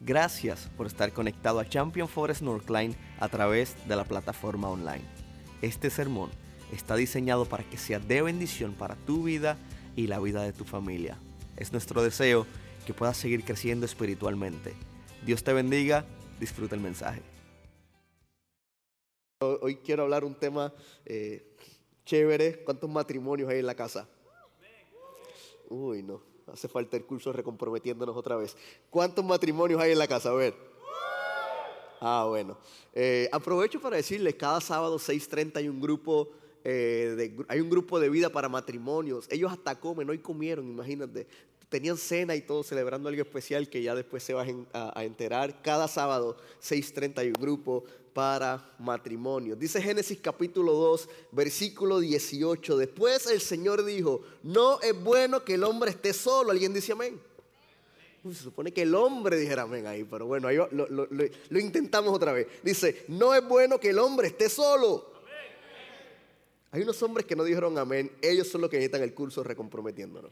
Gracias por estar conectado a Champion Forest Northline a través de la plataforma online. Este sermón está diseñado para que sea de bendición para tu vida y la vida de tu familia. Es nuestro deseo que puedas seguir creciendo espiritualmente. Dios te bendiga, disfruta el mensaje. Hoy quiero hablar un tema eh, chévere. ¿Cuántos matrimonios hay en la casa? Uy, no. Hace falta el curso recomprometiéndonos otra vez. ¿Cuántos matrimonios hay en la casa? A ver. Ah, bueno. Eh, aprovecho para decirles, cada sábado 6.30 hay un grupo eh, hay un grupo de vida para matrimonios. Ellos hasta comen, hoy comieron, imagínate. Tenían cena y todo celebrando algo especial que ya después se van a, enterar. Cada sábado 6.30 hay un grupo para matrimonio. Dice Génesis capítulo 2, versículo 18. Después el Señor dijo, no es bueno que el hombre esté solo. ¿Alguien dice amén? se supone que el hombre dijera amén ahí, pero bueno, ahí lo, lo, intentamos otra vez. Dice, no es bueno que el hombre esté solo. Hay unos hombres que no dijeron amén, ellos son los que necesitan el curso recomprometiéndonos.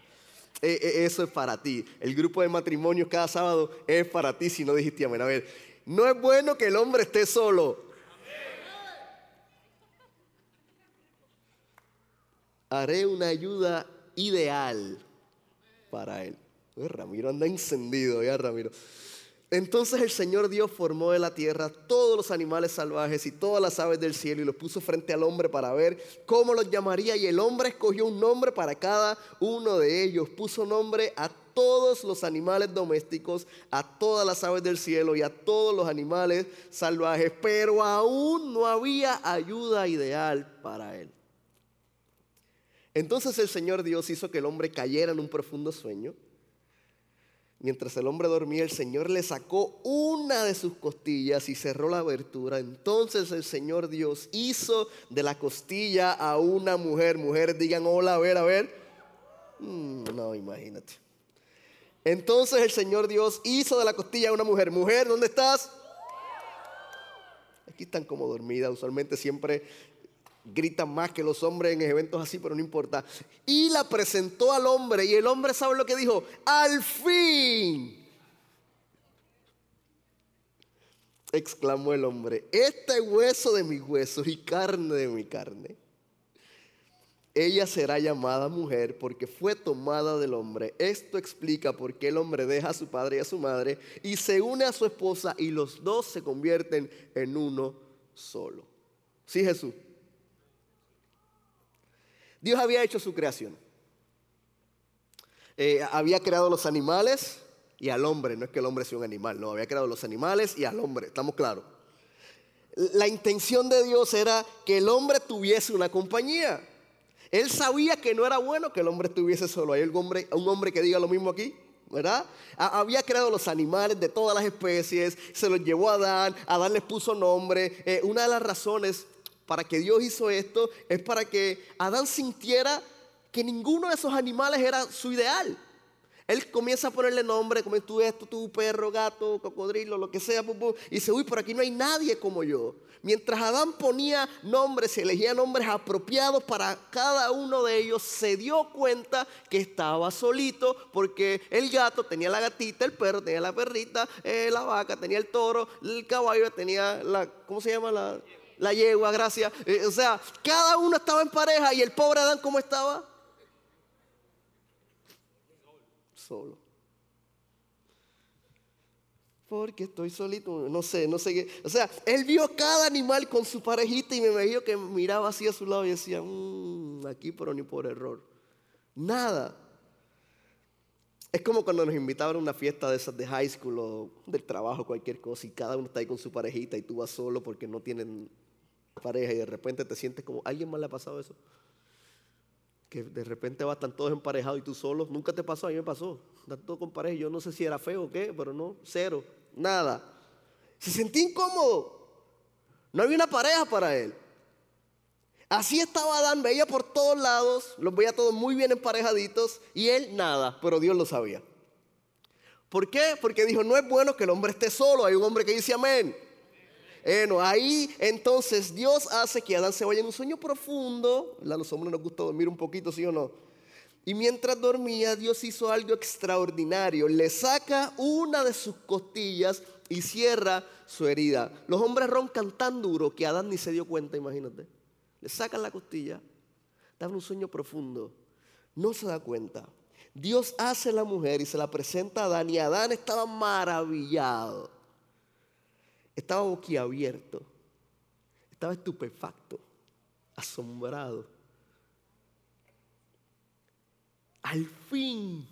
E, e, eso es para ti. El grupo de matrimonios cada sábado es para ti si no dijiste amén. A ver, no es bueno que el hombre esté solo. Haré una ayuda ideal para él. Ramiro anda encendido, ya Ramiro. Entonces el Señor Dios formó de la tierra todos los animales salvajes y todas las aves del cielo y los puso frente al hombre para ver cómo los llamaría. Y el hombre escogió un nombre para cada uno de ellos. Puso nombre a todos los animales domésticos, a todas las aves del cielo y a todos los animales salvajes, pero aún no había ayuda ideal para él. Entonces el Señor Dios hizo que el hombre cayera en un profundo sueño. Mientras el hombre dormía, el Señor le sacó una de sus costillas y cerró la abertura. Entonces el Señor Dios hizo de la costilla a una mujer. Mujer, digan hola, a ver, a ver. Mm, no, imagínate. Entonces el Señor Dios hizo de la costilla a una mujer. Mujer, ¿dónde estás? Aquí están como dormidas. Usualmente siempre gritan más que los hombres en eventos así, pero no importa. Y la presentó al hombre. Y el hombre sabe lo que dijo. Al fin. Exclamó el hombre. Este hueso de mis huesos y carne de mi carne ella será llamada mujer porque fue tomada del hombre. Esto explica por qué el hombre deja a su padre y a su madre y se une a su esposa y los dos se convierten en uno solo. Sí, Jesús. Dios había hecho su creación. Eh, había creado los animales y al hombre. No es que el hombre sea un animal, no, había creado los animales y al hombre. ¿Estamos claros? La intención de Dios era que el hombre tuviese una compañía. Él sabía que no era bueno que el hombre estuviese solo. Hay un hombre, que diga lo mismo aquí. ¿verdad? Había creado los animales de todas las especies, se los llevó a Adán, Adán les puso nombre. Eh, una de las razones para que Dios hizo esto es para que Adán sintiera que ninguno de esos animales era su ideal. Él comienza a ponerle nombre, como tú esto, tú perro, gato, cocodrilo, lo que sea, y dice, uy, por aquí no hay nadie como yo. Mientras Adán ponía nombres elegía nombres apropiados para cada uno de ellos, se dio cuenta que estaba solito porque el gato tenía la gatita, el perro tenía la perrita, eh, la vaca tenía el toro, el caballo tenía la, ¿cómo se llama? La, la yegua, gracias. Eh, o sea, cada uno estaba en pareja y el pobre Adán, ¿cómo estaba? Solo porque estoy solito, no sé, no sé qué. O sea, él vio cada animal con su parejita y me imagino que miraba así a su lado y decía, mmm, aquí pero ni por error. Nada. Es como cuando nos invitaban a una fiesta de esas de high school o del trabajo, cualquier cosa, y cada uno está ahí con su parejita y tú vas solo porque no tienen pareja y de repente te sientes como, ¿alguien más le ha pasado eso? que de repente va, están todos emparejados y tú solo. Nunca te pasó, a mí me pasó. Están todos con pareja. Yo no sé si era feo o qué, pero no, cero, nada. Se sentía incómodo. No había una pareja para él. Así estaba Adán, veía por todos lados, los veía todos muy bien emparejaditos y él nada, pero Dios lo sabía. ¿Por qué? Porque dijo, no es bueno que el hombre esté solo. Hay un hombre que dice amén. Bueno, ahí entonces Dios hace que Adán se vaya en un sueño profundo. A los hombres nos gusta dormir un poquito, ¿sí o no? Y mientras dormía, Dios hizo algo extraordinario. Le saca una de sus costillas y cierra su herida. Los hombres roncan tan duro que Adán ni se dio cuenta, imagínate. Le sacan la costilla, dan un sueño profundo. No se da cuenta. Dios hace la mujer y se la presenta a Adán y Adán estaba maravillado. Estaba boquiabierto. Estaba estupefacto, asombrado. Al fin,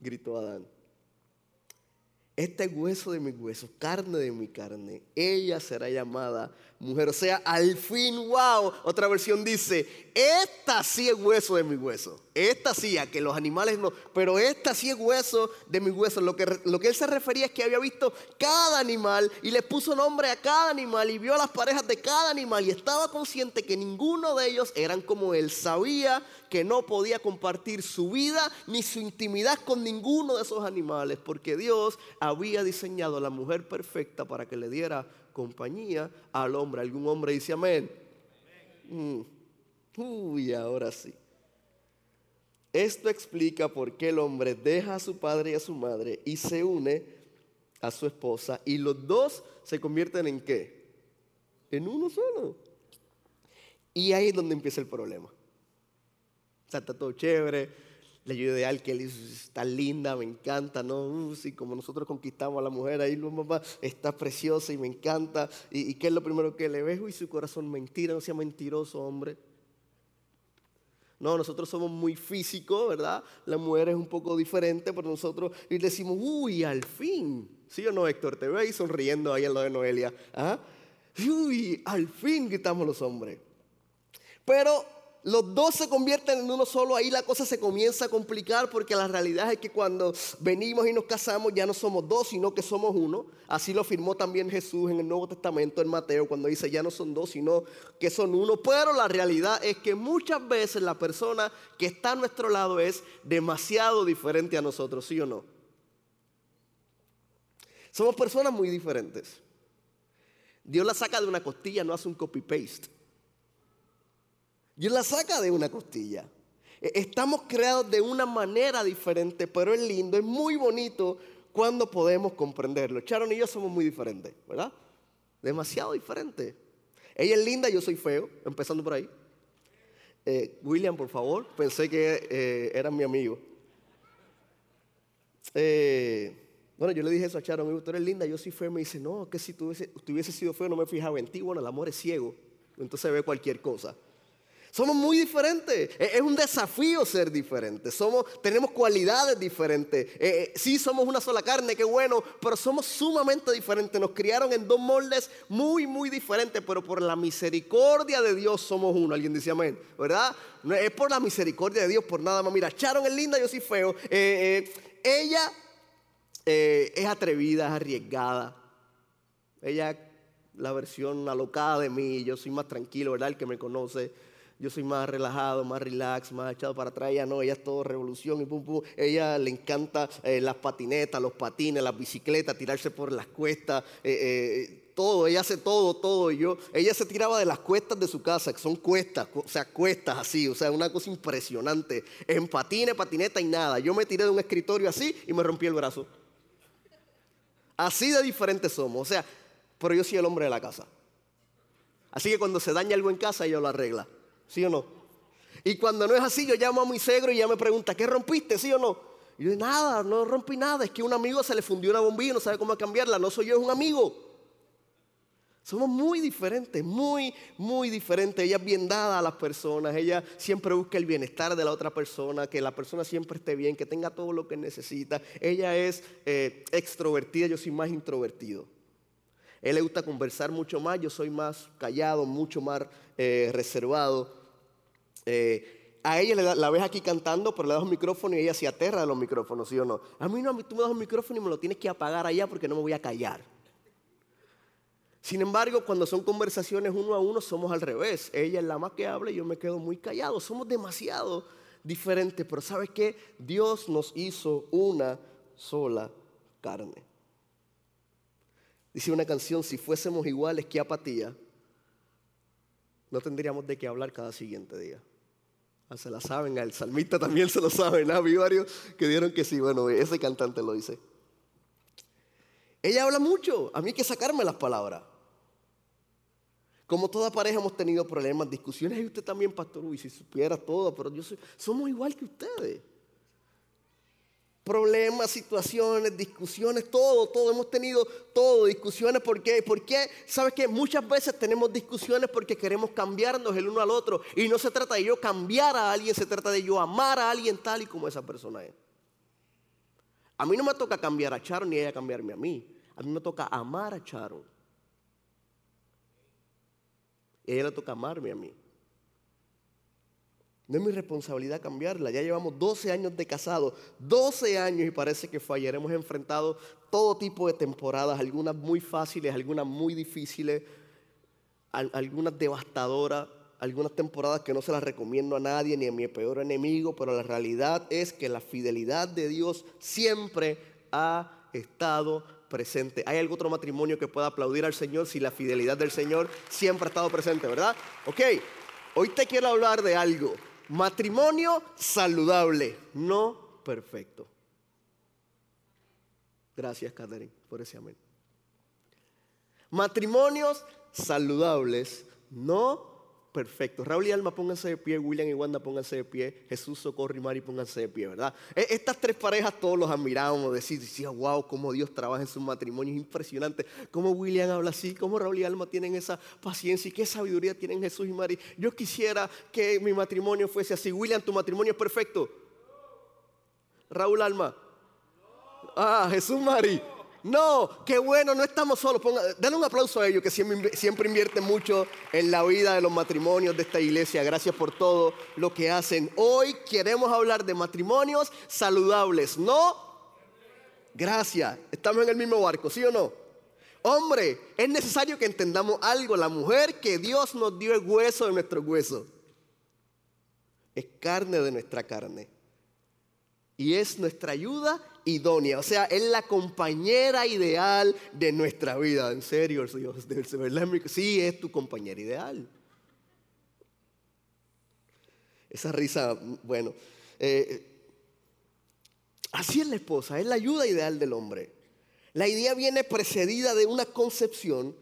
gritó Adán. Este hueso de mi hueso, carne de mi carne, ella será llamada mujer. O sea, al fin, wow. Otra versión dice, esta sí es hueso de mi hueso. Esta sí, a que los animales no. Pero esta sí es hueso de mi hueso. Lo que, lo que él se refería es que había visto cada animal y le puso nombre a cada animal y vio a las parejas de cada animal y estaba consciente que ninguno de ellos eran como él. Sabía que no podía compartir su vida ni su intimidad con ninguno de esos animales porque Dios había diseñado a la mujer perfecta para que le diera compañía al hombre. ¿Algún hombre dice amén? Mm. Uy, ahora sí. Esto explica por qué el hombre deja a su padre y a su madre y se une a su esposa y los dos se convierten en qué? En uno solo. Y ahí es donde empieza el problema. O sea, está todo chévere, la ayuda ideal que él está linda, me encanta, ¿no? Uh, sí, como nosotros conquistamos a la mujer, ahí lo mamá está preciosa y me encanta. ¿Y, qué es lo primero que le ve? Y su corazón mentira, no sea mentiroso, hombre. No, nosotros somos muy físicos, ¿verdad? La mujer es un poco diferente, pero nosotros y decimos, uy, al fin. ¿Sí o no, Héctor? Te veo ahí sonriendo ahí en lo de Noelia. ¿Ah? Uy, al fin gritamos los hombres. Pero los dos se convierten en uno solo, ahí la cosa se comienza a complicar porque la realidad es que cuando venimos y nos casamos ya no somos dos, sino que somos uno. Así lo afirmó también Jesús en el Nuevo Testamento, en Mateo, cuando dice ya no son dos, sino que son uno. Pero la realidad es que muchas veces la persona que está a nuestro lado es demasiado diferente a nosotros, ¿sí o no? Somos personas muy diferentes. Dios la saca de una costilla, no hace un copy-paste. Dios la saca de una costilla. E, estamos creados de una manera diferente, pero es lindo, es muy bonito cuando podemos comprenderlo. Sharon y yo somos muy diferentes, ¿verdad? Demasiado diferentes. Ella es linda, yo soy feo, empezando por ahí. Eh, William, por favor, pensé que eh, mi amigo. Eh, bueno, yo le dije eso a Sharon, tú eres linda, yo soy feo. Me dice, no, que si tú hubiese, sido feo no me fijaba en ti. Bueno, el amor es ciego, entonces ve cualquier cosa. Somos muy diferentes. E, es un desafío ser diferentes. Somos, tenemos cualidades diferentes. Eh, eh, sí somos una sola carne, qué bueno, pero somos sumamente diferentes. Nos criaron en dos moldes muy, muy diferentes, pero por la misericordia de Dios somos uno. Alguien dice amén, ¿verdad? es por la misericordia de Dios, por nada más. Mira, Sharon es linda, yo soy feo. Ella es atrevida, es arriesgada. Ella la versión alocada de mí, yo soy más tranquilo, ¿verdad? El que me conoce yo soy más relajado, más relax, más echado para atrás. Ella no, ella es todo revolución y pum, pum. Ella le encanta eh, las patinetas, los patines, las bicicletas, tirarse por las cuestas, eh, eh, todo. Ella hace todo, todo. Y yo, ella se tiraba de las cuestas de su casa, que son cuestas, o sea, cuestas así, o sea, una cosa impresionante. En patines, patineta y nada. Yo me tiré de un escritorio así y me rompí el brazo. Así de diferentes somos, o sea, pero yo soy el hombre de la casa. Así que cuando se daña algo en casa, ella lo arregla. ¿Sí o no? Y cuando no es así, yo llamo a mi segro y ella me pregunta, ¿qué rompiste? ¿Sí o no? Y yo, nada, no rompí nada. Es que un amigo se le fundió una bombilla y no sabe cómo cambiarla. No soy yo, es un amigo. Somos muy diferentes, muy, muy diferentes. Ella es bien dada a las personas. Ella siempre busca el bienestar de la otra persona, que la persona siempre esté bien, que tenga todo lo que necesita. Ella es eh, extrovertida, yo soy más introvertido. Él le gusta conversar mucho más, yo soy más callado, mucho más eh, reservado. Eh, a ella la, ves aquí cantando, pero le das un micrófono y ella se aterra de los micrófonos, ¿sí o no? A mí no, tú me das un micrófono y me lo tienes que apagar allá porque no me voy a callar. Sin embargo, cuando son conversaciones uno a uno, somos al revés. Ella es la más que habla y yo me quedo muy callado. Somos demasiado diferentes, pero ¿sabes qué? Dios nos hizo una sola carne. Dice una canción, si fuésemos iguales, qué apatía. No tendríamos de qué hablar cada siguiente día. Ah, se la saben, al salmista también se lo saben. ¿no? Vi varios que dieron que sí. Bueno, ese cantante lo dice. Ella habla mucho. A mí hay que sacarme las palabras. Como toda pareja hemos tenido problemas, discusiones. Y usted también, Pastor Uy, si supiera todo, pero yo soy, somos igual que ustedes problemas, situaciones, discusiones, todo, todo, hemos tenido todo, discusiones, ¿por qué? ¿Por qué? ¿Sabes qué? Muchas veces tenemos discusiones porque queremos cambiarnos el uno al otro y no se trata de yo cambiar a alguien, se trata de yo amar a alguien tal y como esa persona es. A mí no me toca cambiar a Charo ni ella cambiarme a mí, a mí me toca amar a Charo. Y ella le toca amarme a mí. No es mi responsabilidad cambiarla. Ya llevamos 12 años de casado, 12 años y parece que ayer. Hemos enfrentado todo tipo de temporadas, algunas muy fáciles, algunas muy difíciles, algunas devastadoras, algunas temporadas que no se las recomiendo a nadie ni a mi peor enemigo, pero la realidad es que la fidelidad de Dios siempre ha estado presente. ¿Hay algún otro matrimonio que pueda aplaudir al Señor si la fidelidad del Señor siempre ha estado presente, verdad? Ok, hoy te quiero hablar de algo Matrimonio saludable, no perfecto. Gracias, Catherine, por ese amén. Matrimonios saludables, no perfecto. Raúl y Alma, pónganse de pie. William y Wanda, pónganse de pie. Jesús, Socorro y Mari, pónganse de pie, ¿verdad? E, estas tres parejas todos los admirábamos. Decir, decía, wow, cómo Dios trabaja en sus matrimonios. Impresionante. Cómo William habla así. Cómo Raúl y Alma tienen esa paciencia y qué sabiduría tienen Jesús y Mari. Yo quisiera que mi matrimonio fuese así. William, tu matrimonio es perfecto. Raúl Alma. Ah, Jesús Mari. No, qué bueno, no estamos solos. Dale un aplauso a ellos que siempre, siempre invierten mucho en la vida de los matrimonios de esta iglesia. Gracias por todo lo que hacen. Hoy queremos hablar de matrimonios saludables, ¿no? Gracias. Estamos en el mismo barco, ¿sí o no? Hombre, es necesario que entendamos algo. La mujer que Dios nos dio es hueso de nuestro hueso. Es carne de nuestra carne. Y es nuestra ayuda idónea, o sea, es la compañera ideal de nuestra vida. En serio, Dios, sí, es tu compañera ideal. Esa risa, bueno. Eh, así es la esposa, es la ayuda ideal del hombre. La idea viene precedida de una concepción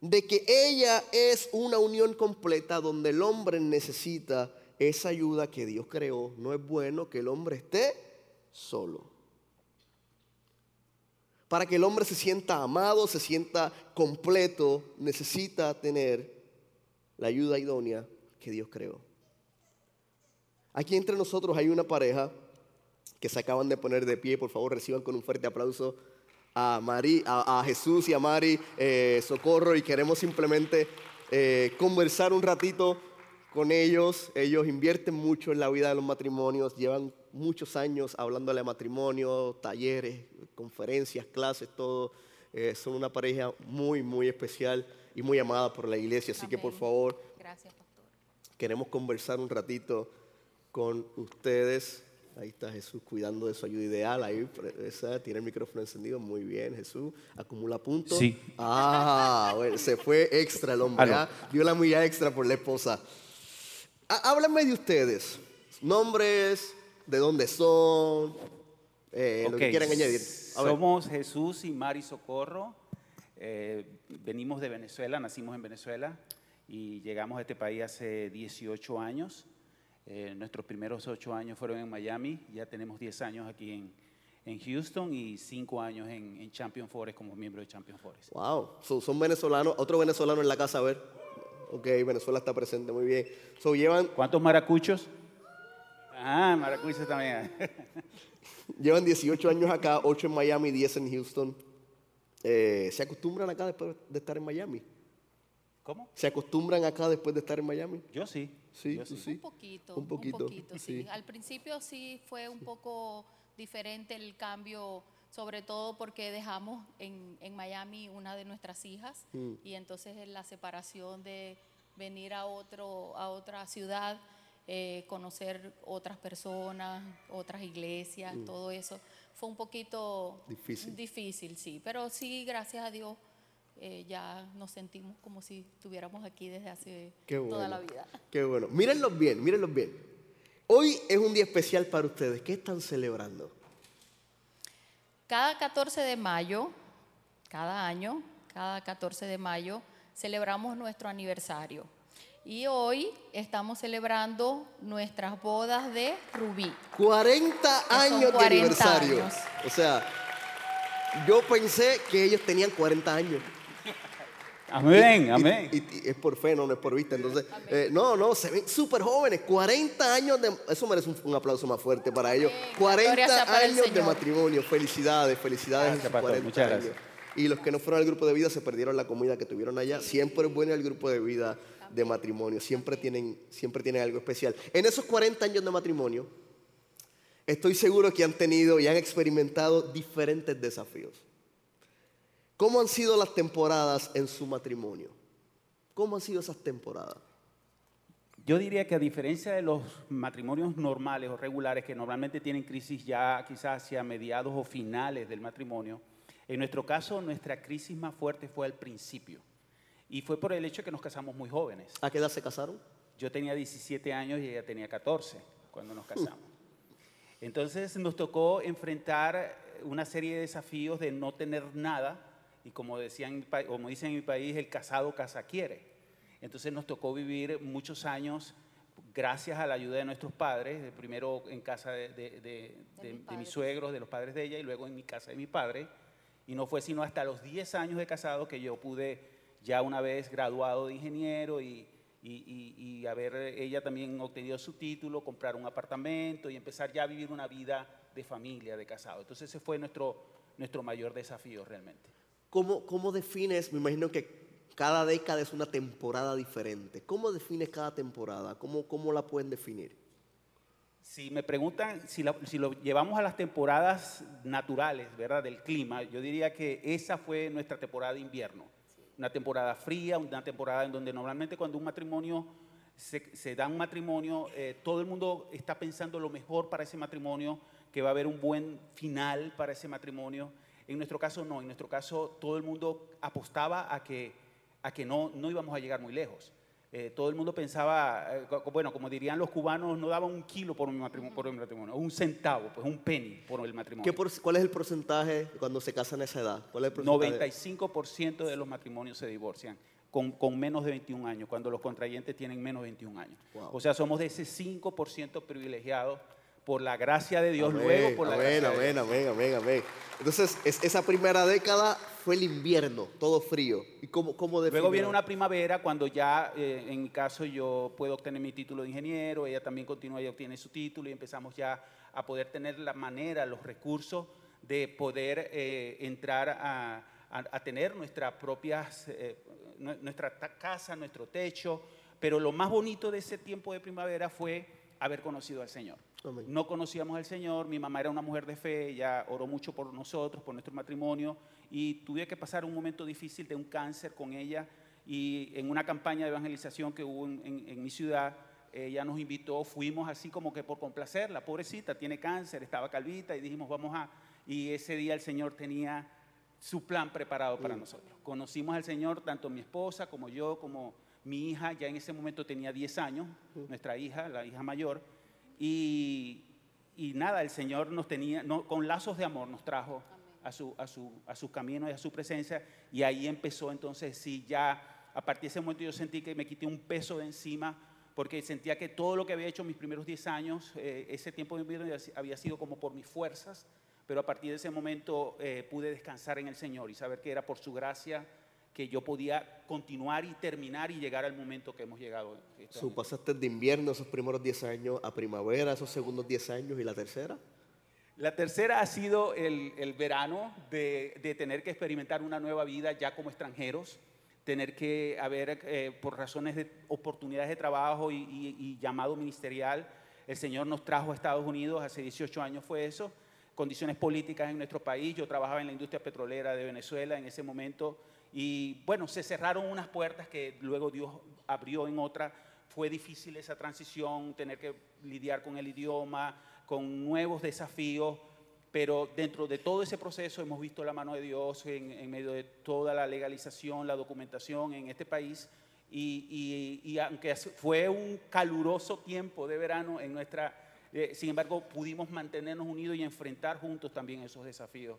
de que ella es una unión completa donde el hombre necesita esa ayuda que Dios creó. No es bueno que el hombre esté solo para que el hombre se sienta amado, se sienta completo, necesita tener la ayuda idónea que Dios creó. Aquí entre nosotros hay una pareja que se acaban de poner de pie. Por favor, reciban con un fuerte aplauso a, a, Jesús y a Mari eh, Socorro y queremos simplemente eh, conversar un ratito con ellos. Ellos invierten mucho en la vida de los matrimonios, llevan muchos años hablándole de matrimonio, talleres, conferencias, clases, todo. Eh, son una pareja muy, muy especial y muy amada por la iglesia. Así que por favor, Gracias, pastor. queremos conversar un ratito con ustedes. Ahí está Jesús cuidando de su ayuda ideal. Ahí tiene el micrófono encendido. Muy bien, Jesús. Acumula puntos. Sí. Ah, bueno, se fue extra el hombre. ¿ah? Dio la milla extra por la esposa. Háblenme de ustedes. Nombres, de dónde son, eh, lo que quieran añadir. Somos Jesús y Mari Socorro. Eh, venimos de Venezuela, nacimos en Venezuela y llegamos a este país hace 18 años. Eh, nuestros primeros 8 años fueron en Miami, ya tenemos 10 años aquí en, en Houston y 5 años en, en, Champion Forest como miembro de Champion Forest. Wow, son venezolanos, otro venezolano en la casa, a ver. Ok, Venezuela está presente, muy bien. So, llevan... ¿Cuántos maracuchos? Ah, Maracucho también. Llevan 18 años acá, 8 en Miami, 10 en Houston. Eh, ¿Se acostumbran acá después de estar en Miami? ¿Cómo? ¿Se acostumbran acá después de estar en Miami? Yo sí. Sí, Yo sí. Un poquito. Un poquito. sí. Al principio sí fue un poco diferente el cambio, sobre todo porque dejamos en, en Miami una de nuestras hijas Mm. y entonces la separación de venir a, otro, a otra ciudad eh, conocer otras personas, otras iglesias, todo eso. Fue un poquito Mm. Difícil. difícil, sí, pero sí, gracias a Dios, eh, ya nos sentimos como si estuviéramos aquí desde hace bueno. toda la vida. Qué bueno. Mírenlos bien, mírenlos bien. Hoy es un día especial para ustedes. ¿Qué están celebrando? Cada 14 de mayo, cada año, cada 14 de mayo, celebramos nuestro aniversario. Y hoy estamos celebrando nuestras bodas de Rubí. 40 son años de 40 aniversario. años. O sea, yo pensé que ellos tenían 40 años. Amén, Y- amén. Y, y es por fe, no, no es por vista. Entonces, eh, no, no, se ven súper jóvenes. 40 años de. Eso merece un, un aplauso más fuerte para ellos. Amén. La gloria 40 sea para el años de matrimonio. Felicidades, felicidades Gracias, sus pastor. 40 Muchas años. gracias. Y los que no fueron al grupo de vida se perdieron la comida que tuvieron allá. Siempre es bueno el grupo de vida de matrimonio. Siempre tienen, siempre tienen algo especial. En esos 40 años de matrimonio, estoy seguro que han tenido y han experimentado diferentes desafíos. ¿Cómo han sido las temporadas en su matrimonio? ¿Cómo han sido esas temporadas? Yo diría que a diferencia de los matrimonios normales o regulares que normalmente tienen crisis ya quizás hacia mediados o finales del matrimonio, en nuestro caso nuestra crisis más fuerte fue al principio. Y fue por el hecho de que nos casamos muy jóvenes. ¿A qué edad se casaron? Yo tenía 17 años y ella tenía 14 cuando nos casamos. Entonces nos tocó enfrentar una serie de desafíos de no tener nada y como, decían, como dicen en mi país, el casado casa quiere. Entonces nos tocó vivir muchos años gracias a la ayuda de nuestros padres, primero en casa de, de- de- de- mis suegros, de los padres de ella y luego en mi casa de mi padre. Y no fue sino hasta los 10 años de casado que yo pude, ya una vez graduado de ingeniero y, y- y- y haber ella también obtenido su título, comprar un apartamento y empezar ya a vivir una vida de familia, de casado. Entonces ese fue nuestro, nuestro mayor desafío realmente. ¿Cómo, ¿Cómo defines? Me imagino que cada década es una temporada diferente. ¿Cómo defines cada temporada? ¿Cómo, cómo la pueden definir? Si me preguntan si, la- si lo llevamos a las temporadas naturales, ¿verdad? Del clima, yo diría que esa fue nuestra temporada de invierno. Una temporada fría, una temporada en donde normalmente cuando un matrimonio se, se da un matrimonio, eh, todo el mundo está pensando lo mejor para ese matrimonio, que va a haber un buen final para ese matrimonio. En nuestro caso no, en nuestro caso todo el mundo apostaba a que, a que no, no íbamos a llegar muy lejos. Eh, todo el mundo pensaba, eh, bueno, como dirían los cubanos, no daban un kilo por un matrimonio, por el matrimonio, un centavo, pues un penny por el matrimonio. ¿Qué por- ¿Cuál es el porcentaje cuando se casan a esa edad? ¿Cuál es el porcentaje? 95% de los matrimonios se divorcian con, con menos de 21 años, cuando los contrayentes tienen menos de 21 años. Wow. O sea, somos de ese 5% privilegiados por la gracia de Dios, Amén, luego por la amén, gracia de amén, Dios. amén, amén, amén. Entonces, es- esa primera década fue el invierno, todo frío. ¿Y cómo, cómo Luego viene una primavera cuando ya, eh, en mi caso, yo puedo obtener mi título de ingeniero, ella también continúa y obtiene su título y empezamos ya a poder tener la manera, los recursos de poder eh, entrar a, a- a tener nuestra propia, nuestra ta- casa, nuestro techo. Pero lo más bonito de ese tiempo de primavera fue haber conocido al Señor. Amén. No conocíamos al Señor, mi mamá era una mujer de fe, ella oró mucho por nosotros, por nuestro matrimonio, y tuve que pasar un momento difícil de un cáncer con ella, y en una campaña de evangelización que hubo en, en- en mi ciudad, ella nos invitó, fuimos así como que por complacerla, pobrecita, tiene cáncer, estaba calvita, y dijimos, vamos a... Y ese día el Señor tenía su plan preparado para nosotros. Conocimos al Señor, tanto mi esposa como yo, como mi hija, ya en ese momento tenía 10 años, nuestra hija, la hija mayor, y, y nada, el Señor nos tenía, no, con lazos de amor nos trajo a su, a, su, a su camino y a su presencia, y ahí empezó entonces, sí, ya a partir de ese momento yo sentí que me quité un peso de encima, porque sentía que todo lo que había hecho mis primeros 10 años, eh, ese tiempo de mi vida había sido como por mis fuerzas, pero a partir de ese momento eh, pude descansar en el Señor y saber que era por su gracia que yo podía continuar y terminar y llegar al momento que hemos llegado. este Su, año. pasaste de invierno esos primeros 10 años a primavera, esos segundos 10 años y la tercera. La tercera ha sido el, el verano de, de tener que experimentar una nueva vida ya como extranjeros, tener que haber, eh, por razones de oportunidades de trabajo y, y- y llamado ministerial, el Señor nos trajo a Estados Unidos, hace 18 años fue eso, condiciones políticas en nuestro país, yo trabajaba en la industria petrolera de Venezuela en ese momento y bueno, se cerraron unas puertas que luego Dios abrió en otra, fue difícil esa transición, tener que lidiar con el idioma, con nuevos desafíos, pero dentro de todo ese proceso hemos visto la mano de Dios en, medio de toda la legalización, la documentación en este país. Y, aunque fue un caluroso tiempo de verano en nuestra Eh, sin embargo, pudimos mantenernos unidos y enfrentar juntos también esos desafíos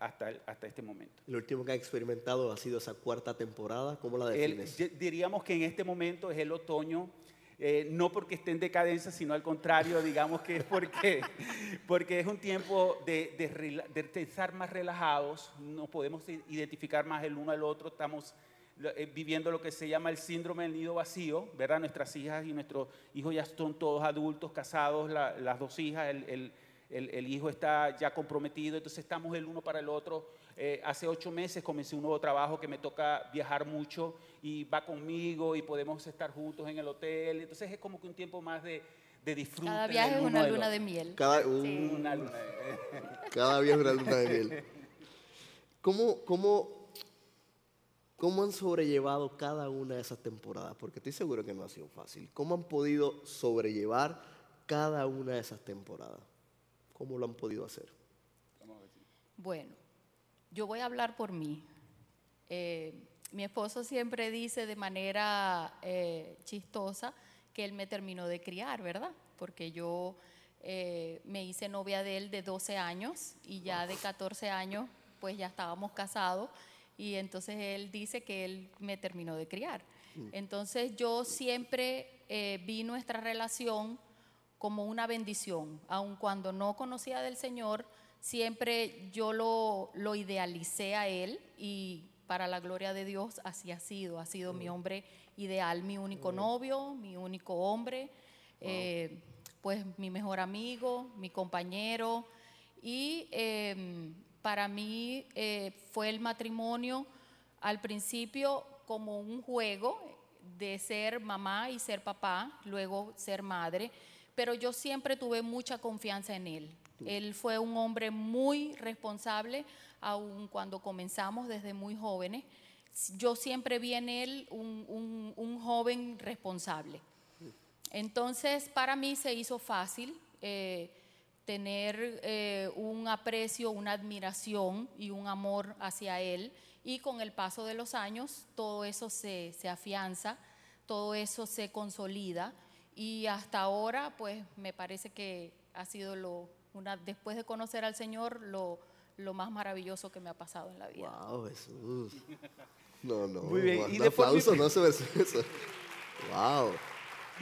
hasta, el- hasta este momento. Lo último que ha experimentado ha sido esa cuarta temporada. ¿Cómo la El- defines? di- diríamos que en este momento es el otoño, eh, no porque esté en decadencia, sino al contrario, digamos que es porque, porque es un tiempo de, de estar más relajados, nos podemos identificar más el uno al otro, estamos eh, viviendo lo que se llama el síndrome del nido vacío, ¿verdad? Nuestras hijas y nuestros hijos ya son todos adultos, casados, la- las dos hijas, el, el- el- el hijo está ya comprometido, entonces estamos el uno para el otro. Eh, hace ocho meses comencé un nuevo trabajo que me toca viajar mucho y va conmigo y podemos estar juntos en el hotel. Entonces es como que un tiempo más de, de disfrute. Cada viaje es una luna de miel. Cada, Sí. Una luna de- cada día es una luna de miel. ¿Cómo, cómo, ¿Cómo han sobrellevado cada una de esas temporadas? Porque estoy seguro que no ha sido fácil. ¿Cómo han podido sobrellevar cada una de esas temporadas? ¿Cómo lo han podido hacer? Bueno, yo voy a hablar por mí. Eh, mi esposo siempre dice de manera eh, chistosa que él me terminó de criar, ¿verdad? Porque yo eh, me hice novia de él de 12 años y ya de 14 años pues ya estábamos casados y entonces él dice que él me terminó de criar. Entonces yo siempre vi nuestra relación como una bendición, aun cuando no conocía del Señor, siempre yo lo, lo idealicé a Él y para la gloria de Dios así ha sido, ha sido mi hombre ideal, mi único novio, mi único hombre, eh, pues mi mejor amigo, mi compañero. Y eh, para mí eh, fue el matrimonio al principio como un juego de ser mamá y ser papá, luego ser madre, pero yo siempre tuve mucha confianza en él. Él fue un hombre muy responsable, aun cuando comenzamos desde muy jóvenes. Yo siempre vi en él un, un- un joven responsable. Entonces, para mí se hizo fácil eh, tener eh, un aprecio, una admiración y un amor hacia él. Y con el paso de los años, todo eso se, se afianza, todo eso se consolida. Y hasta ahora, pues me parece que ha sido lo, una, después de conocer al Señor, lo, lo más maravilloso que me ha pasado en la vida. Wow, Jesús. No, no. Muy bien, Un y después mi- aplauso, no se eso. Wow.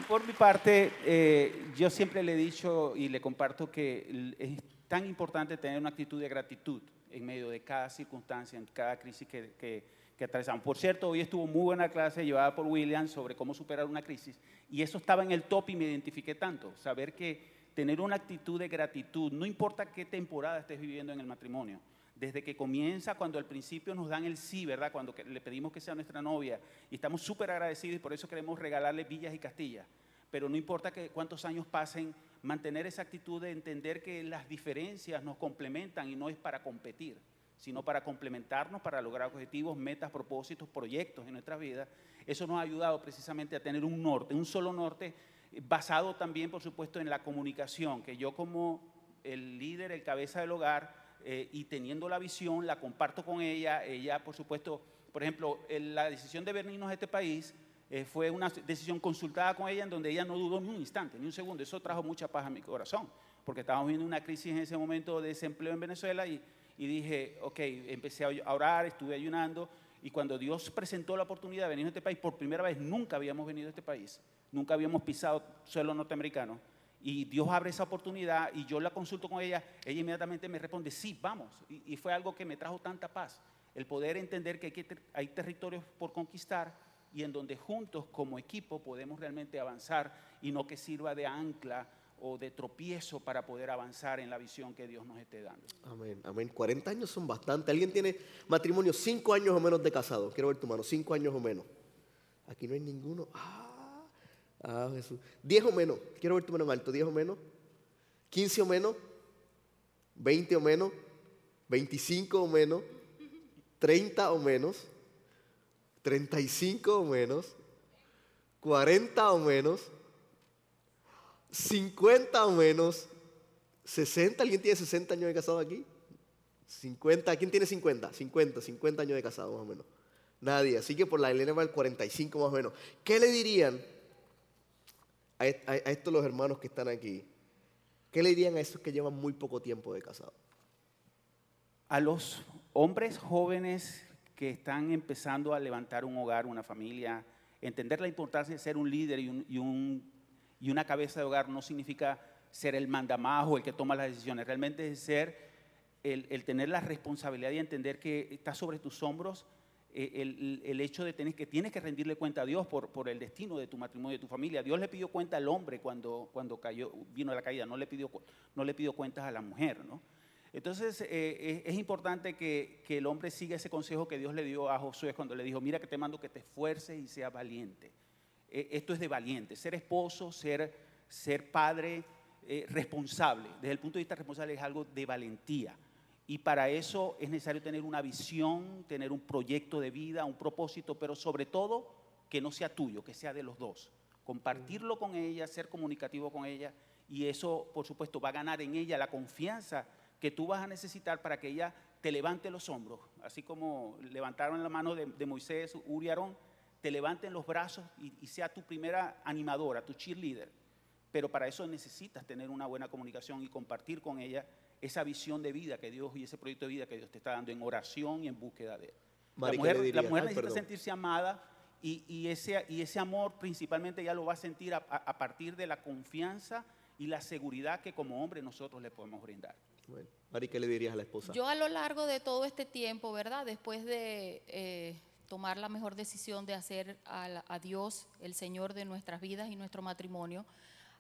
Por mi parte, eh, yo siempre le he dicho y le comparto que es tan importante tener una actitud de gratitud en medio de cada circunstancia, en cada crisis que, que- que atravesamos. Por cierto, hoy estuvo muy buena clase llevada por William sobre cómo superar una crisis y eso estaba en el top y me identifiqué tanto. Saber que tener una actitud de gratitud, no importa qué temporada estés viviendo en el matrimonio, desde que comienza, cuando al principio nos dan el sí, ¿verdad? Cuando le pedimos que sea nuestra novia y estamos súper agradecidos y por eso queremos regalarle villas y castillas. Pero no importa que cuántos años pasen, mantener esa actitud de entender que las diferencias nos complementan y no es para competir, sino para complementarnos, para lograr objetivos, metas, propósitos, proyectos en nuestras vidas. Eso nos ha ayudado precisamente a tener un norte, un solo norte, eh, basado también, por supuesto, en la comunicación, que yo como el líder, el cabeza del hogar, eh, y teniendo la visión, la comparto con ella. Ella, por supuesto, por ejemplo, el- la decisión de venirnos a este país eh, fue una decisión consultada con ella en donde ella no dudó ni un instante, ni un segundo. Eso trajo mucha paz a mi corazón, porque estábamos viendo una crisis en ese momento de desempleo en Venezuela y, y dije, ok, empecé a orar, estuve ayunando. Y cuando Dios presentó la oportunidad de venir a este país, por primera vez nunca habíamos venido a este país, nunca habíamos pisado suelo norteamericano. Y Dios abre esa oportunidad y yo la consulto con ella, ella inmediatamente me responde, sí, vamos. Y, y fue algo que me trajo tanta paz, el poder entender que hay, que hay territorios por conquistar y en donde juntos como equipo podemos realmente avanzar y no que sirva de ancla o de tropiezo para poder avanzar en la visión que Dios nos esté dando. Amén, amén. 40 años son bastante. ¿Alguien tiene matrimonio 5 años o menos de casado? Quiero ver tu mano, 5 años o menos. Aquí no hay ninguno. Ah, ah, Jesús. 10 o menos. Quiero ver tu mano en alto. 10 o menos. 15 o menos. 20 o menos. 25 o menos. 30 o menos. 35 o menos. 40 o menos. 50 o menos. 60. ¿Alguien tiene 60 años de casado aquí? 50. ¿Quién tiene 50? 50, 50 años de casado más o menos. Nadie. Así que por la Elena va el 45 más o menos. ¿Qué le dirían a, est- a- a estos los hermanos que están aquí? ¿Qué le dirían a esos que llevan muy poco tiempo de casado? A los hombres jóvenes que están empezando a levantar un hogar, una familia, entender la importancia de ser un líder y un- y una cabeza de hogar no significa ser el mandamás o el que toma las decisiones, realmente es ser el, el tener la responsabilidad y entender que está sobre tus hombros eh, el, el hecho de tener que tienes que rendirle cuenta a Dios por, por el destino de tu matrimonio, de tu familia. Dios le pidió cuenta al hombre cuando, cuando cayó, vino a la caída, no le pidió, no le pidió cuentas a la mujer, ¿no? Entonces eh, es, es importante que, que el hombre siga ese consejo que Dios le dio a Josué cuando le dijo, mira que te mando que te esfuerces y seas valiente. Eh, esto es de valiente, ser esposo, ser, ser padre eh, responsable. Desde el punto de vista responsable es algo de valentía. Y para eso es necesario tener una visión, tener un proyecto de vida, un propósito, pero sobre todo que no sea tuyo, que sea de los dos. Compartirlo con ella, ser comunicativo con ella y eso, por supuesto, va a ganar en ella la confianza que tú vas a necesitar para que ella te levante los hombros, así como levantaron la mano de, de Moisés, Uri y Aarón, te levanten los brazos y, y sea tu primera animadora, tu cheerleader. Pero para eso necesitas tener una buena comunicación y compartir con ella esa visión de vida que Dios y ese proyecto de vida que Dios te está dando en oración y en búsqueda de Él. Mari, la ¿qué le mujer, la dirías? mujer Ay, necesita perdón. sentirse amada y, y ese, y ese amor principalmente ya lo va a sentir a, a- a partir de la confianza y la seguridad que como hombre nosotros le podemos brindar. Bueno, Mari, ¿qué le dirías a la esposa? Yo a lo largo de todo este tiempo, ¿verdad? Después de eh, tomar la mejor decisión de hacer a, a Dios el Señor de nuestras vidas y nuestro matrimonio,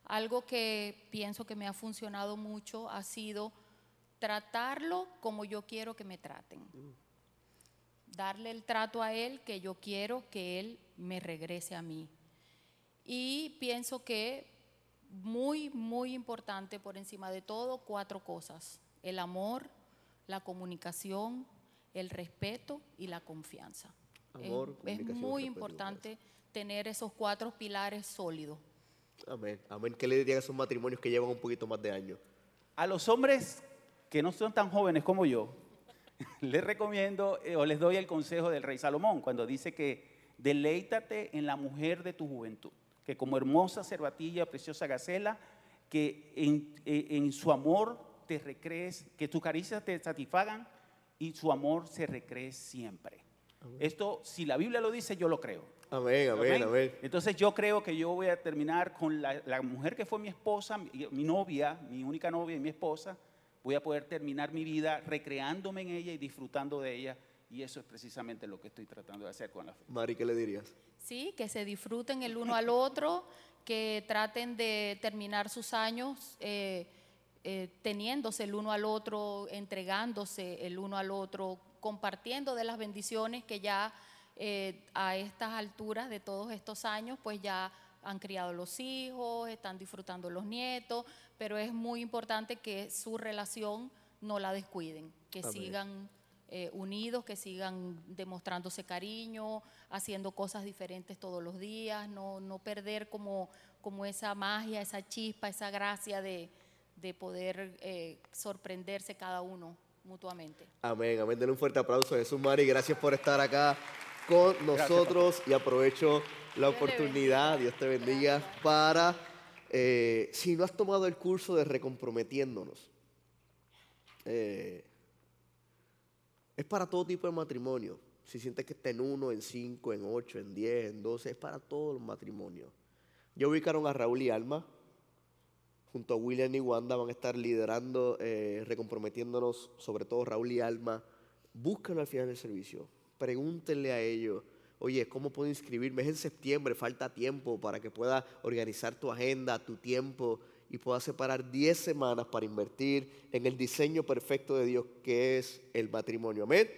algo que pienso que me ha funcionado mucho ha sido tratarlo como yo quiero que me traten. Darle el trato a Él que yo quiero que Él me regrese a mí. Y pienso que muy, muy importante por encima de todo, cuatro cosas. El amor, la comunicación, el respeto y la confianza. Es- Amor, es, muy importante tener esos cuatro pilares sólidos. Amén, amén. ¿Qué le dirían a esos matrimonios que llevan un poquito más de años? A los hombres que no son tan jóvenes como yo, les recomiendo eh, o les doy el consejo del rey Salomón cuando dice que deleítate en la mujer de tu juventud, que como hermosa cervatilla, preciosa gacela, que en, eh, en su amor te recrees, que tus caricias te satisfagan y su amor se recree siempre. Esto, si la Biblia lo dice, yo lo creo. Amén, amén, amén. Entonces yo creo que yo voy a terminar con la, la mujer que fue mi esposa, mi, mi novia, mi única novia y mi esposa. Voy a poder terminar mi vida recreándome en ella y disfrutando de ella. Y eso es precisamente lo que estoy tratando de hacer con la fe. Mari, ¿qué le dirías? Sí, que se disfruten el uno al otro, que traten de terminar sus años eh, eh, teniéndose el uno al otro, entregándose el uno al otro, compartiendo de las bendiciones que ya eh, a estas alturas de todos estos años, pues ya han criado los hijos, están disfrutando los nietos, pero es muy importante que su relación no la descuiden, que Amén. sigan eh, unidos, que sigan demostrándose cariño, haciendo cosas diferentes todos los días, no, no perder como, como esa magia, esa chispa, esa gracia de, de poder eh, sorprenderse cada uno mutuamente. Amén, amén. Denle un fuerte aplauso a Jesús, Mari. Gracias por estar acá con nosotros y aprovecho la Dios oportunidad, Dios te bendiga, para, eh, si no has tomado el curso de recomprometiéndonos, eh, es para todo tipo de matrimonio. Si sientes que está en uno, en cinco, en ocho, en diez, en doce, es para todos los matrimonios. Ya ubicaron a Raúl y Alma, junto a William y Wanda van a estar liderando, eh, recomprometiéndonos, sobre todo Raúl y Alma. Búsquenlo al final del servicio. Pregúntenle a ellos, oye, ¿cómo puedo inscribirme? Es en septiembre, falta tiempo para que puedas organizar tu agenda, tu tiempo y puedas separar 10 semanas para invertir en el diseño perfecto de Dios que es el matrimonio. Amén.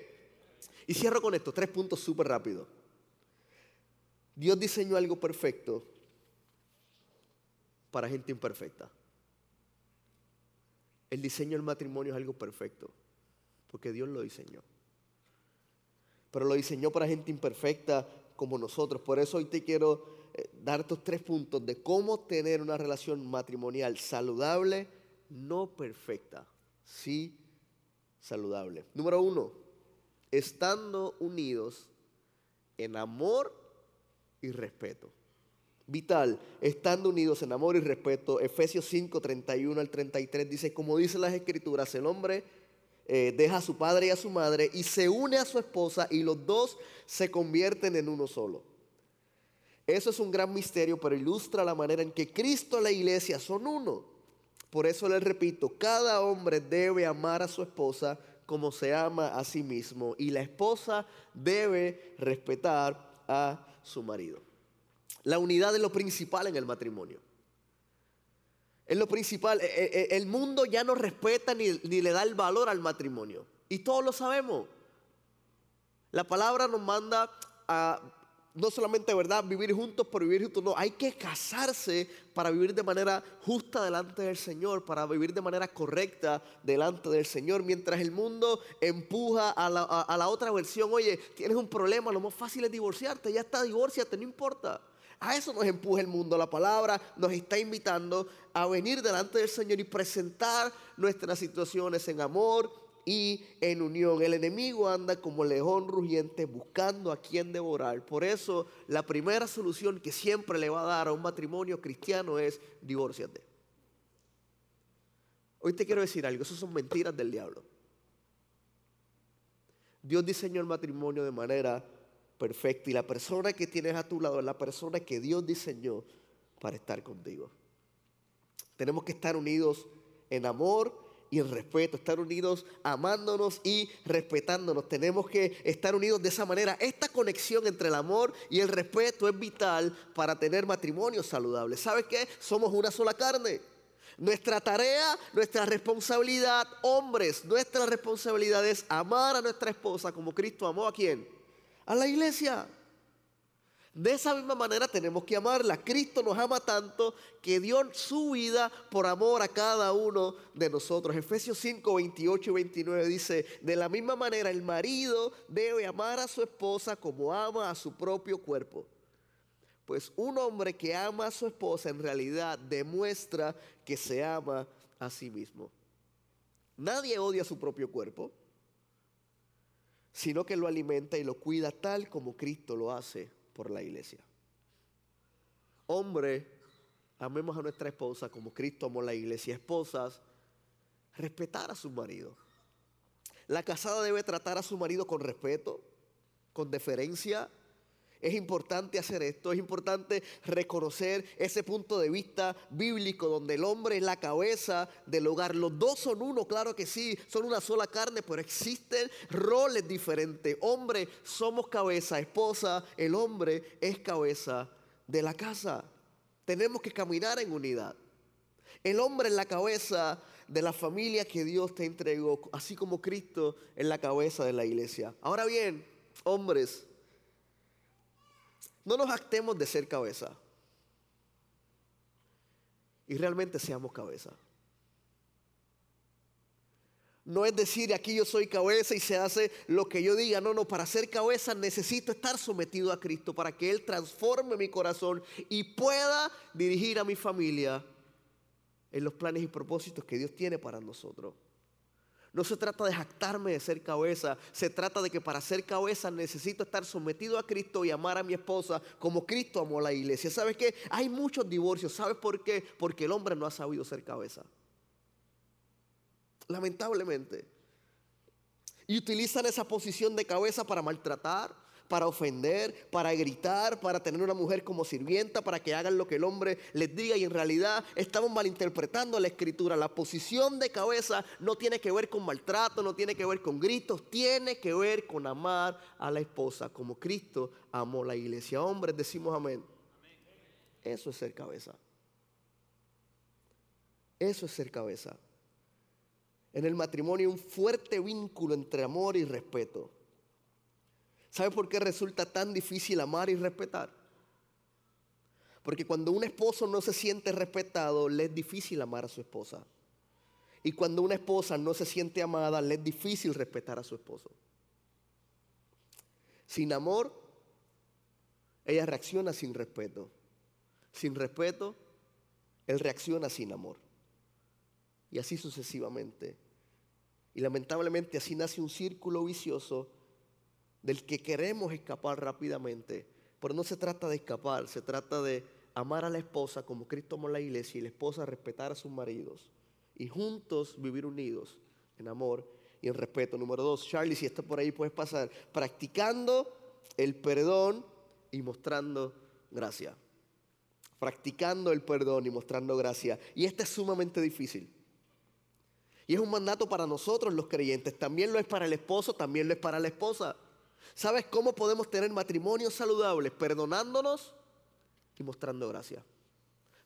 Y cierro con esto, tres puntos súper rápidos. Dios diseñó algo perfecto para gente imperfecta. El diseño del matrimonio es algo perfecto, porque Dios lo diseñó. Pero lo diseñó para gente imperfecta como nosotros. Por eso hoy te quiero eh, dar estos tres puntos de cómo tener una relación matrimonial saludable, no perfecta, sí saludable. Número uno, estando unidos en amor y respeto. Vital, estando unidos en amor y respeto. Efesios 5, 31 al 33 dice, como dicen las escrituras, el hombre eh, deja a su padre y a su madre y se une a su esposa y los dos se convierten en uno solo. Eso es un gran misterio, pero ilustra la manera en que Cristo y la iglesia son uno. Por eso les repito, cada hombre debe amar a su esposa como se ama a sí mismo y la esposa debe respetar a su marido. La unidad es lo principal en el matrimonio. Es lo principal. E, e, e, el mundo ya no respeta ni, le da el valor al matrimonio. Y todos lo sabemos. La palabra nos manda a no solamente, ¿verdad?, vivir juntos por vivir juntos, no, hay que casarse para vivir de manera justa delante del Señor, para vivir de manera correcta delante del Señor, mientras el mundo empuja a la, a la otra versión, oye, tienes un problema, lo más fácil es divorciarte, ya está, divorciate, no importa. A eso nos empuja el mundo. La palabra nos está invitando a venir delante del Señor y presentar nuestras situaciones en amor y en unión. El enemigo anda como león rugiente buscando a quien devorar. Por eso la primera solución que siempre le va a dar a un matrimonio cristiano es divórciate. Hoy te quiero decir algo, eso son mentiras del diablo. Dios diseñó el matrimonio de manera perfecto. Y la persona que tienes a tu lado es la persona que Dios diseñó para estar contigo. Tenemos que estar unidos en amor y en respeto, estar unidos amándonos y respetándonos. Tenemos que estar unidos de esa manera. Esta conexión entre el amor y el respeto es vital para tener matrimonios saludables. ¿Sabes qué? Somos una sola carne. Nuestra tarea, nuestra responsabilidad, hombres, nuestra responsabilidad es amar a nuestra esposa como Cristo amó a quien? A la iglesia. De esa misma manera tenemos que amarla. Cristo nos ama tanto que dio su vida por amor a cada uno de nosotros. Efesios 5, 28 y 29 dice, de la misma manera el marido debe amar a su esposa como ama a su propio cuerpo. Pues un hombre que ama a su esposa en realidad demuestra que se ama a sí mismo. Nadie odia su propio cuerpo sino que lo alimenta y lo cuida tal como Cristo lo hace por la iglesia. Hombre, amemos a nuestra esposa como Cristo amó a la iglesia. Esposas, respetar a su marido. La casada debe tratar a su marido con respeto, con deferencia, es importante hacer esto, es importante reconocer ese punto de vista bíblico donde el hombre es la cabeza del hogar. Los dos son uno, claro que sí, son una sola carne, pero existen roles diferentes. Hombre, somos cabeza, esposa, el hombre es cabeza de la casa. Tenemos que caminar en unidad. El hombre es la cabeza de la familia que Dios te entregó, así como Cristo es la cabeza de la iglesia. Ahora bien, hombres, no nos actemos de ser cabeza. Y realmente seamos cabeza. No es decir, aquí yo soy cabeza y se hace lo que yo diga. No, no, para ser cabeza necesito estar sometido a Cristo para que Él transforme mi corazón y pueda dirigir a mi familia en los planes y propósitos que Dios tiene para nosotros. No se trata de jactarme de ser cabeza, se trata de que para ser cabeza necesito estar sometido a Cristo y amar a mi esposa como Cristo amó a la iglesia. ¿Sabes qué? Hay muchos divorcios. ¿Sabes por qué? Porque el hombre no ha sabido ser cabeza. Lamentablemente. Y utilizan esa posición de cabeza para maltratar, para ofender, para gritar, para tener una mujer como sirvienta, para que hagan lo que el hombre les diga. Y en realidad estamos malinterpretando la escritura. La posición de cabeza no tiene que ver con maltrato, no tiene que ver con gritos, tiene que ver con amar a la esposa como Cristo amó la iglesia. Hombres, decimos amén. Eso es ser cabeza. Eso es ser cabeza. En el matrimonio un fuerte vínculo entre amor y respeto. ¿Sabe por qué resulta tan difícil amar y respetar? Porque cuando un esposo no se siente respetado, le es difícil amar a su esposa. Y cuando una esposa no se siente amada, le es difícil respetar a su esposo. Sin amor, ella reacciona sin respeto. Sin respeto, él reacciona sin amor. Y así sucesivamente. Y lamentablemente así nace un círculo vicioso del que queremos escapar rápidamente. Pero no se trata de escapar, se trata de amar a la esposa como Cristo amó a la iglesia y la esposa respetar a sus maridos y juntos vivir unidos en amor y en respeto. Número dos, Charlie, si estás por ahí puedes pasar, practicando el perdón y mostrando gracia. Practicando el perdón y mostrando gracia. Y este es sumamente difícil. Y es un mandato para nosotros los creyentes. También lo es para el esposo, también lo es para la esposa. ¿Sabes cómo podemos tener matrimonios saludables? Perdonándonos y mostrando gracia.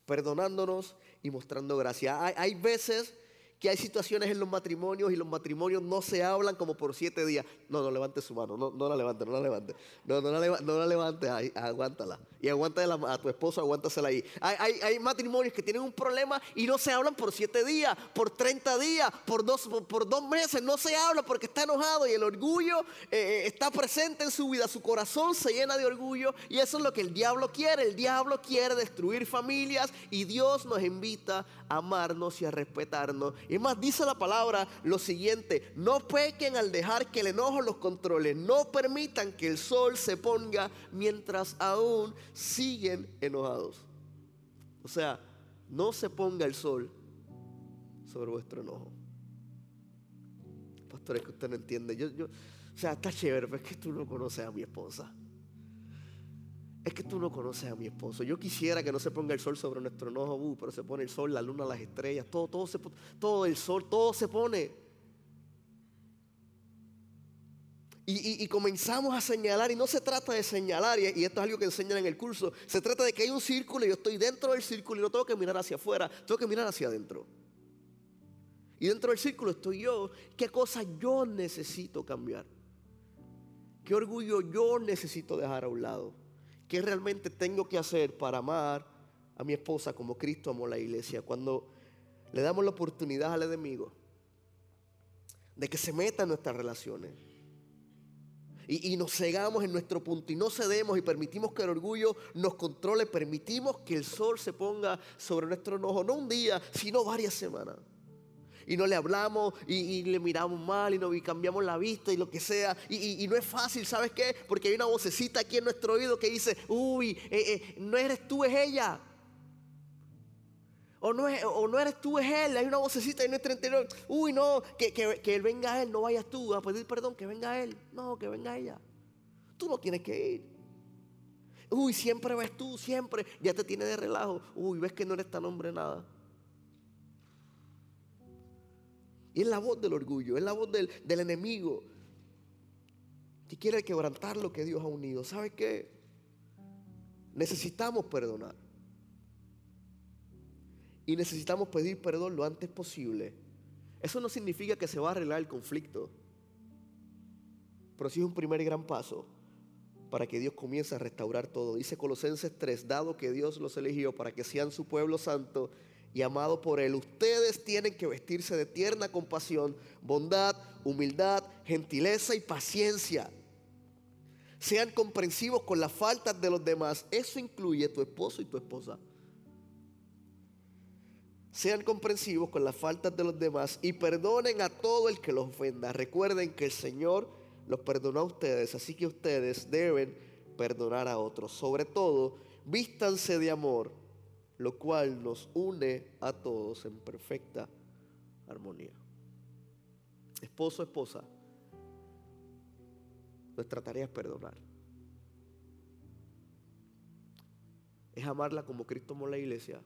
Perdonándonos y mostrando gracia. Hay, hay veces que hay situaciones en los matrimonios y los matrimonios no se hablan como por siete días. No, no levante su mano, no, no la levante, no la levante. No, no la, levante, no la levante, aguántala. Y aguántala a tu esposo, aguántasela ahí. Hay, matrimonios que tienen un problema y no se hablan por siete días, por 30 días, por dos, por, dos meses. No se habla porque está enojado y el orgullo eh, eh, está presente en su vida. Su corazón se llena de orgullo y eso es lo que el diablo quiere. El diablo quiere destruir familias y Dios nos invita amarnos y a respetarnos y más, dice la palabra lo siguiente, no pequen al dejar que el enojo los controle, no permitan que el sol se ponga mientras aún siguen enojados. O sea, no se ponga el sol sobre vuestro enojo. Pastor, es que usted no entiende. Yo, yo, o sea, está chévere, pero es que tú no conoces a mi esposa es que tú no conoces a mi esposo. Yo quisiera que no se ponga el sol sobre nuestro enojo, uh, pero se pone el sol, la luna, las estrellas, todo, todo, se, todo el sol, todo se pone. Y, comenzamos a señalar, y no se trata de señalar, y, esto es algo que enseñan en el curso, se trata de que hay un círculo y yo estoy dentro del círculo y no tengo que mirar hacia afuera, tengo que mirar hacia adentro. Y dentro del círculo estoy yo, qué cosa yo necesito cambiar, qué orgullo yo necesito dejar a un lado. ¿Qué realmente tengo que hacer para amar a mi esposa como Cristo amó la iglesia? Cuando le damos la oportunidad al enemigo de que se meta en nuestras relaciones. Y, nos cegamos en nuestro punto y no cedemos y permitimos que el orgullo nos controle, permitimos que el sol se ponga sobre nuestro enojo, no un día, sino varias semanas y no le hablamos y, le miramos mal y, no, cambiamos la vista y lo que sea. Y, no es fácil, ¿sabes qué? Porque hay una vocecita aquí en nuestro oído que dice, uy, eh, eh, no eres tú, es ella. O no, o no, eres tú, es él. Hay una vocecita en nuestro interior. Uy, no, que, que, él venga a él, no vayas tú a pedir perdón, que venga él. No, que venga ella. Tú no tienes que ir. Uy, siempre ves tú, siempre. Ya te tiene de relajo. Uy, ves que no eres tan hombre nada. Y es la voz del orgullo, es la voz del, enemigo que quiere quebrantar lo que Dios ha unido. ¿Sabe qué? Necesitamos perdonar. Y necesitamos pedir perdón lo antes posible. Eso no significa que se va a arreglar el conflicto. Pero sí es un primer gran paso para que Dios comience a restaurar todo. Dice Colosenses 3, dado que Dios los eligió para que sean su pueblo santo y amado por Él. Ustedes tienen que vestirse de tierna compasión, bondad, humildad, gentileza y paciencia. Sean comprensivos con las faltas de los demás. Eso incluye tu esposo y tu esposa. Sean comprensivos con las faltas de los demás y perdonen a todo el que los ofenda. Recuerden que el Señor los perdonó a ustedes, así que ustedes deben perdonar a otros. Sobre todo, vístanse de amor lo cual nos une a todos en perfecta armonía. Esposo, esposa, nuestra tarea es perdonar. Es amarla como Cristo amó la iglesia,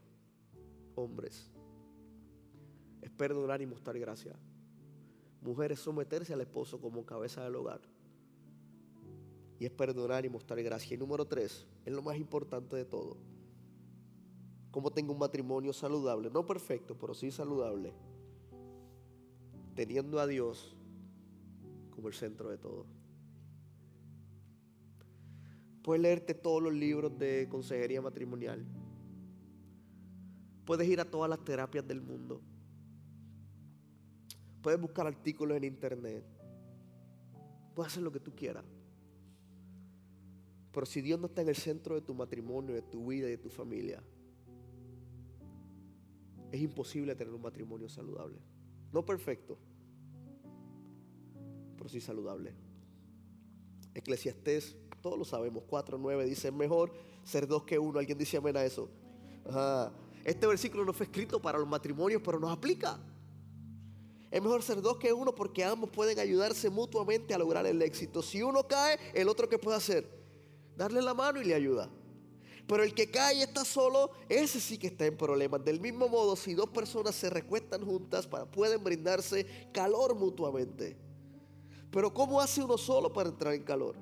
hombres. Es perdonar y mostrar gracia. Mujeres, someterse al esposo como cabeza del hogar. Y es perdonar y mostrar gracia. Y número tres, es lo más importante de todo cómo tengo un matrimonio saludable, no perfecto, pero sí saludable, teniendo a Dios como el centro de todo. Puedes leerte todos los libros de consejería matrimonial. Puedes ir a todas las terapias del mundo. Puedes buscar artículos en internet. Puedes hacer lo que tú quieras. Pero si Dios no está en el centro de tu matrimonio, de tu vida y de tu familia, es imposible tener un matrimonio saludable. No perfecto, pero sí saludable. Eclesiastés Todos lo sabemos. 4, 9 dice, mejor ser dos que uno. ¿Alguien dice amén a eso? Ajá. Este versículo no fue escrito para los matrimonios, pero nos aplica. Es mejor ser dos que uno porque ambos pueden ayudarse mutuamente a lograr el éxito. Si uno cae, el otro que puede hacer? Darle la mano y le ayuda. Pero el que cae y está solo, ese sí que está en problemas. Del mismo modo, si dos personas se recuestan juntas, para, pueden brindarse calor mutuamente. Pero ¿cómo hace uno solo para entrar en calor?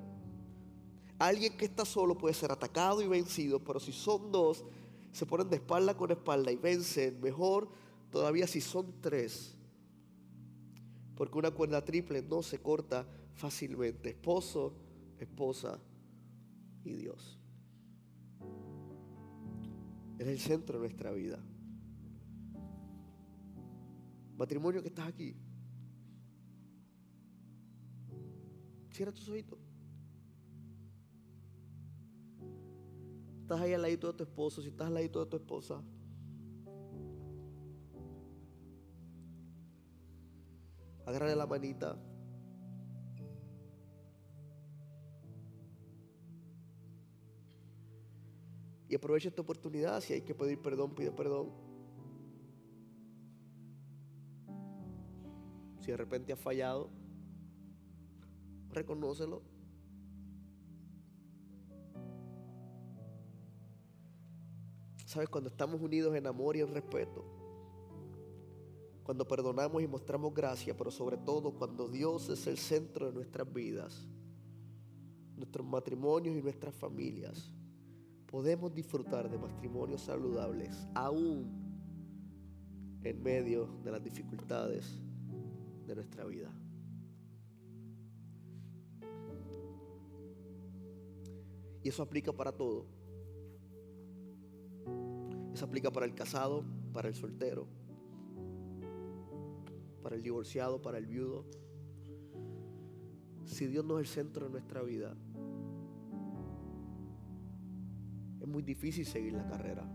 Alguien que está solo puede ser atacado y vencido, pero si son dos, se ponen de espalda con espalda y vencen. Mejor todavía si son tres. Porque una cuerda triple no se corta fácilmente. Esposo, esposa y Dios. Es el centro de nuestra vida. Matrimonio que estás aquí. Cierra tus ojitos. Estás ahí al ladito de tu esposo, si estás al ladito de tu esposa. Agárrale la manita. Y aprovecha esta oportunidad. Si hay que pedir perdón, pide perdón. Si de repente has fallado, reconócelo. ¿Sabes? Cuando estamos unidos en amor y en respeto, cuando perdonamos y mostramos gracia, pero sobre todo cuando Dios es el centro de nuestras vidas, nuestros matrimonios y nuestras familias, podemos disfrutar de matrimonios saludables aún en medio de las dificultades de nuestra vida. Y eso aplica para todo. Eso aplica para el casado, para el soltero, para el divorciado, para el viudo. Si Dios no es el centro de nuestra vida, es muy difícil seguir la carrera.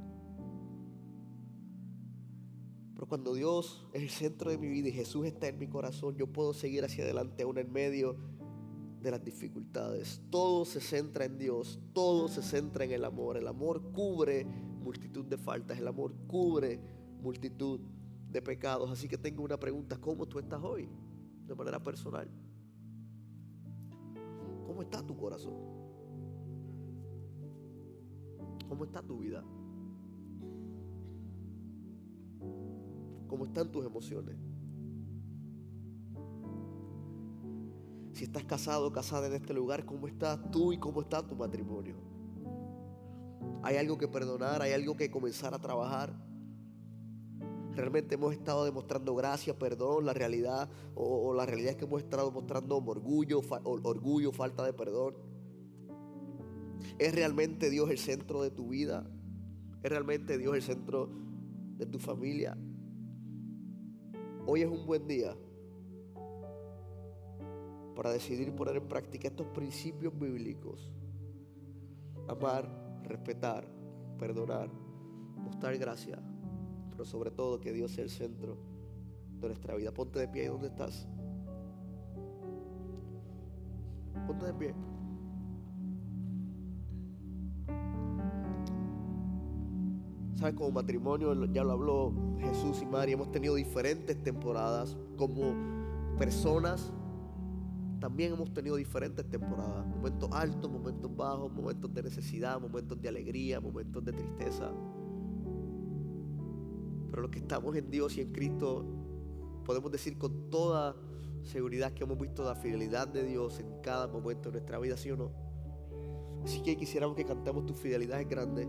Pero cuando Dios es el centro de mi vida y Jesús está en mi corazón, yo puedo seguir hacia adelante aún en medio de las dificultades. Todo se centra en Dios, todo se centra en el amor. El amor cubre multitud de faltas, el amor cubre multitud de pecados. Así que tengo una pregunta, ¿cómo tú estás hoy? De manera personal. ¿Cómo está tu corazón? ¿Cómo está tu vida? ¿Cómo están tus emociones? Si estás casado o casada en este lugar, ¿cómo estás tú y cómo está tu matrimonio? Hay algo que perdonar, hay algo que comenzar a trabajar. Realmente hemos estado demostrando gracia, perdón, la realidad, o, la realidad es que hemos estado mostrando orgullo, orgullo, falta de perdón. ¿Es realmente Dios el centro de tu vida? ¿Es realmente Dios el centro de tu familia? Hoy es un buen día para decidir poner en práctica estos principios bíblicos. Amar, respetar, perdonar, mostrar gracia, pero sobre todo que Dios sea el centro de nuestra vida. Ponte de pie ahí donde estás. Ponte de pie. ¿Sabes? Como matrimonio, ya lo habló Jesús y María, hemos tenido diferentes temporadas. Como personas, también hemos tenido diferentes temporadas. Momentos altos, momentos bajos, momentos de necesidad, momentos de alegría, momentos de tristeza. Pero los que estamos en Dios y en Cristo, podemos decir con toda seguridad que hemos visto la fidelidad de Dios en cada momento de nuestra vida, ¿sí o no? Así que quisiéramos que cantemos tu fidelidad es grande.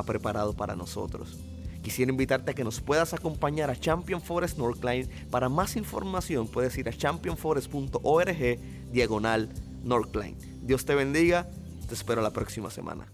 Ha preparado para nosotros. Quisiera invitarte a que nos puedas acompañar a Champion Forest Northline. Para más información puedes ir a championforest.org diagonal Northline. Dios te bendiga, te espero la próxima semana.